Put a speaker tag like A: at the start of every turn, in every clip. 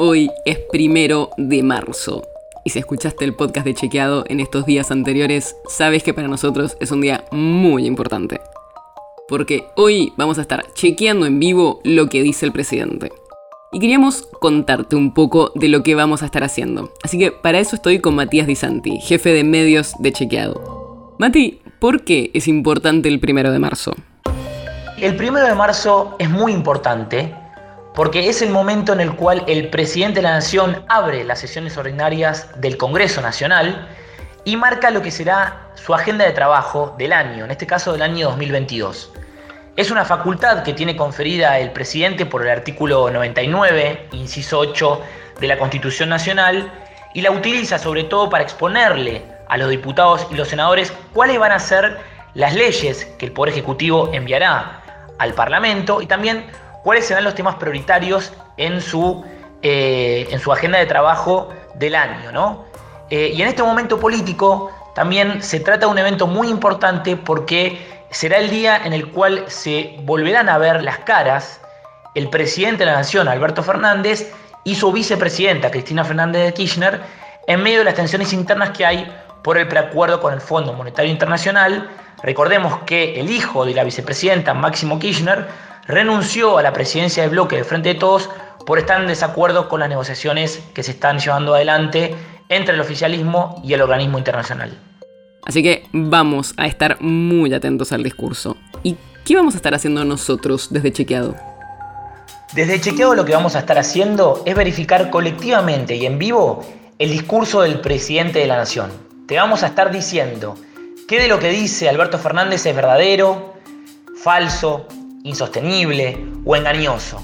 A: Hoy es primero de marzo. Y si escuchaste el podcast de Chequeado en estos días anteriores, sabes que para nosotros es un día muy importante. Porque hoy vamos a estar chequeando en vivo lo que dice el presidente. Y queríamos contarte un poco de lo que vamos a estar haciendo. Así que para eso estoy con Matías Di Santi, jefe de medios de Chequeado. Mati, ¿por qué es importante el primero de marzo?
B: El primero de marzo es muy importante porque es el momento en el cual el presidente de la Nación abre las sesiones ordinarias del Congreso Nacional y marca lo que será su agenda de trabajo del año, en este caso del año 2022. Es una facultad que tiene conferida el presidente por el artículo 99, inciso 8 de la Constitución Nacional, y la utiliza sobre todo para exponerle a los diputados y los senadores cuáles van a ser las leyes que el Poder Ejecutivo enviará al Parlamento y también cuáles serán los temas prioritarios en su, eh, en su agenda de trabajo del año. ¿no? Eh, y en este momento político también se trata de un evento muy importante porque será el día en el cual se volverán a ver las caras el presidente de la Nación, Alberto Fernández, y su vicepresidenta, Cristina Fernández de Kirchner, en medio de las tensiones internas que hay por el preacuerdo con el Fondo Monetario Internacional. Recordemos que el hijo de la vicepresidenta, Máximo Kirchner, renunció a la presidencia del bloque de Frente de Todos por estar en desacuerdo con las negociaciones que se están llevando adelante entre el oficialismo y el organismo internacional.
A: Así que vamos a estar muy atentos al discurso. ¿Y qué vamos a estar haciendo nosotros desde Chequeado?
B: Desde Chequeado lo que vamos a estar haciendo es verificar colectivamente y en vivo el discurso del presidente de la Nación. Te vamos a estar diciendo qué de lo que dice Alberto Fernández es verdadero, falso, insostenible o engañoso.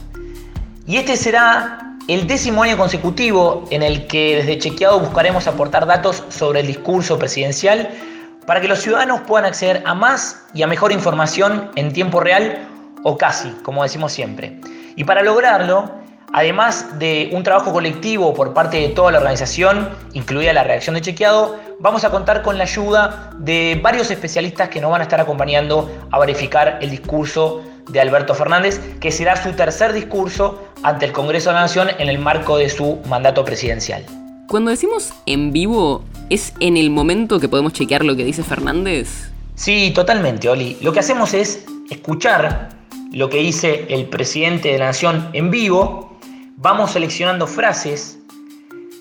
B: Y este será el décimo año consecutivo en el que desde Chequeado buscaremos aportar datos sobre el discurso presidencial para que los ciudadanos puedan acceder a más y a mejor información en tiempo real o casi, como decimos siempre. Y para lograrlo, además de un trabajo colectivo por parte de toda la organización, incluida la reacción de Chequeado, vamos a contar con la ayuda de varios especialistas que nos van a estar acompañando a verificar el discurso de Alberto Fernández, que será su tercer discurso ante el Congreso de la Nación en el marco de su mandato presidencial.
A: Cuando decimos en vivo, ¿es en el momento que podemos chequear lo que dice Fernández?
B: Sí, totalmente, Oli. Lo que hacemos es escuchar lo que dice el presidente de la Nación en vivo, vamos seleccionando frases,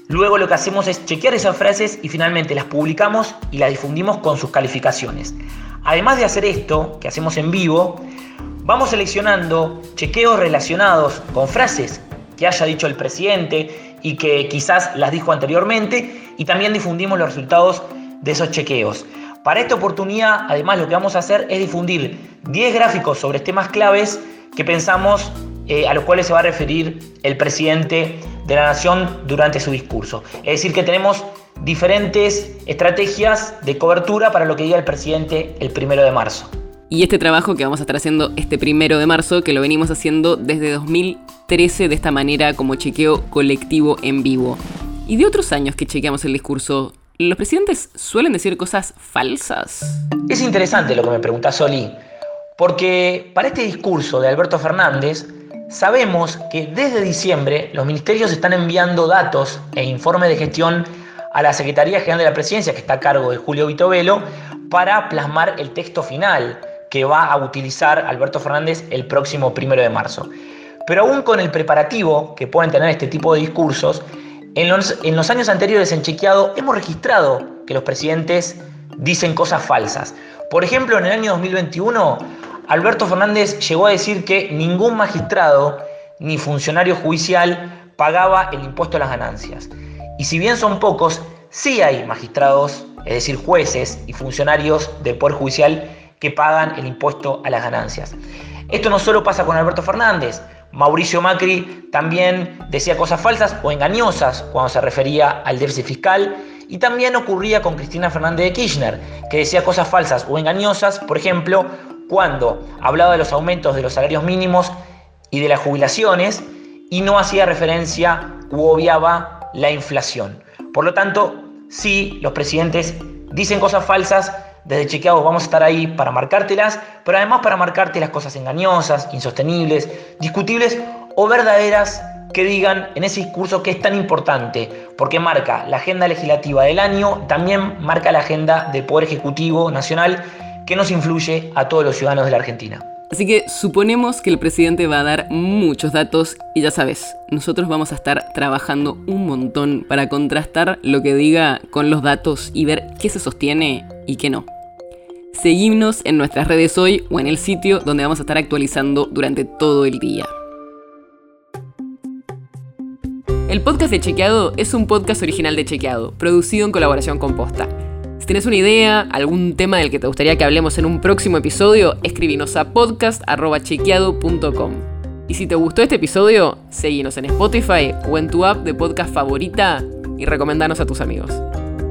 B: luego lo que hacemos es chequear esas frases y finalmente las publicamos y las difundimos con sus calificaciones. Además de hacer esto, que hacemos en vivo, Vamos seleccionando chequeos relacionados con frases que haya dicho el presidente y que quizás las dijo anteriormente y también difundimos los resultados de esos chequeos. Para esta oportunidad, además, lo que vamos a hacer es difundir 10 gráficos sobre temas claves que pensamos eh, a los cuales se va a referir el presidente de la Nación durante su discurso. Es decir, que tenemos diferentes estrategias de cobertura para lo que diga el presidente el primero de marzo.
A: Y este trabajo que vamos a estar haciendo este primero de marzo, que lo venimos haciendo desde 2013 de esta manera como chequeo colectivo en vivo. Y de otros años que chequeamos el discurso, ¿los presidentes suelen decir cosas falsas?
B: Es interesante lo que me pregunta Soli, porque para este discurso de Alberto Fernández, sabemos que desde diciembre los ministerios están enviando datos e informes de gestión a la Secretaría General de la Presidencia, que está a cargo de Julio Vitovelo, para plasmar el texto final que va a utilizar Alberto Fernández el próximo primero de marzo. Pero aún con el preparativo que pueden tener este tipo de discursos, en los, en los años anteriores en Chequeado hemos registrado que los presidentes dicen cosas falsas. Por ejemplo, en el año 2021, Alberto Fernández llegó a decir que ningún magistrado ni funcionario judicial pagaba el impuesto a las ganancias. Y si bien son pocos, sí hay magistrados, es decir, jueces y funcionarios del Poder Judicial que pagan el impuesto a las ganancias. Esto no solo pasa con Alberto Fernández, Mauricio Macri también decía cosas falsas o engañosas cuando se refería al déficit fiscal. Y también ocurría con Cristina Fernández de Kirchner, que decía cosas falsas o engañosas, por ejemplo, cuando hablaba de los aumentos de los salarios mínimos y de las jubilaciones y no hacía referencia u obviaba la inflación. Por lo tanto, sí, los presidentes dicen cosas falsas, desde chequeados vamos a estar ahí para marcártelas, pero además para marcarte las cosas engañosas, insostenibles, discutibles o verdaderas que digan en ese discurso que es tan importante, porque marca la agenda legislativa del año, también marca la agenda del Poder Ejecutivo Nacional que nos influye a todos los ciudadanos de la Argentina.
A: Así que suponemos que el presidente va a dar muchos datos y ya sabes, nosotros vamos a estar trabajando un montón para contrastar lo que diga con los datos y ver qué se sostiene y qué no. Seguimos en nuestras redes hoy o en el sitio donde vamos a estar actualizando durante todo el día. El podcast de Chequeado es un podcast original de Chequeado, producido en colaboración con Posta. Si tienes una idea, algún tema del que te gustaría que hablemos en un próximo episodio, escribinos a podcast.chequeado.com. Y si te gustó este episodio, seguinos en Spotify o en tu app de podcast favorita y recomendanos a tus amigos.